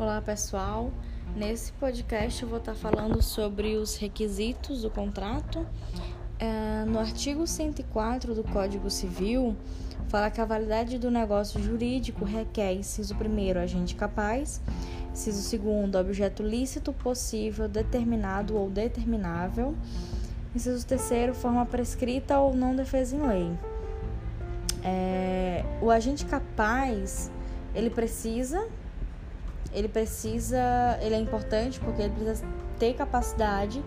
Olá pessoal, nesse podcast eu vou estar falando sobre os requisitos do contrato. É, no artigo 104 do Código Civil, fala que a validade do negócio jurídico requer, inciso primeiro, agente capaz, inciso segundo, objeto lícito, possível, determinado ou determinável, inciso terceiro, forma prescrita ou não defesa em lei. É, o agente capaz, ele precisa ele precisa, ele é importante porque ele precisa ter capacidade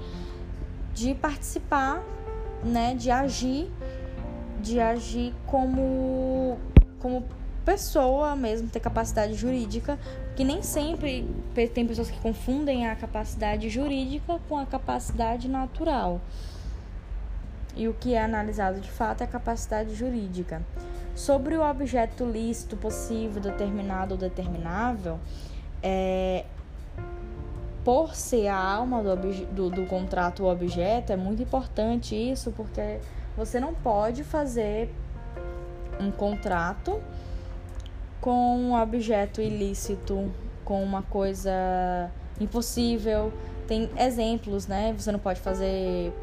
de participar, né, de agir, de agir como como pessoa mesmo, ter capacidade jurídica, que nem sempre tem pessoas que confundem a capacidade jurídica com a capacidade natural. E o que é analisado de fato é a capacidade jurídica. Sobre o objeto lícito, possível, determinado ou determinável, é, por ser a alma do, do, do contrato objeto, é muito importante isso, porque você não pode fazer um contrato com um objeto ilícito, com uma coisa impossível. Tem exemplos, né? Você não pode fazer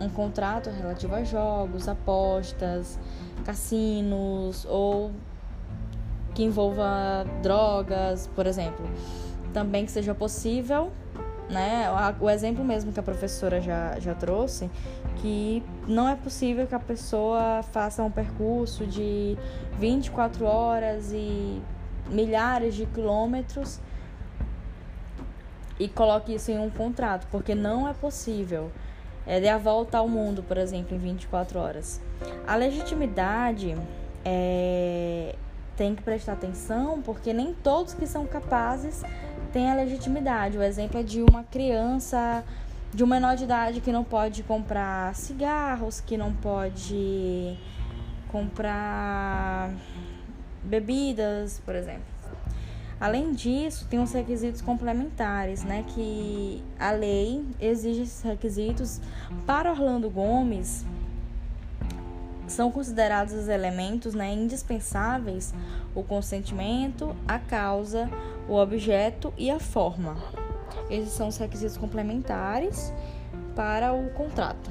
um contrato relativo a jogos, apostas, cassinos ou que envolva drogas, por exemplo. Também que seja possível, né? O exemplo mesmo que a professora já, já trouxe, que não é possível que a pessoa faça um percurso de 24 horas e milhares de quilômetros e coloque isso em um contrato, porque não é possível. É de a volta ao mundo, por exemplo, em 24 horas. A legitimidade é, tem que prestar atenção, porque nem todos que são capazes têm a legitimidade. O exemplo é de uma criança de um menor de idade que não pode comprar cigarros, que não pode comprar bebidas, por exemplo. Além disso, tem os requisitos complementares, né? Que a lei exige esses requisitos. Para Orlando Gomes, são considerados os elementos né, indispensáveis o consentimento, a causa, o objeto e a forma. Esses são os requisitos complementares para o contrato.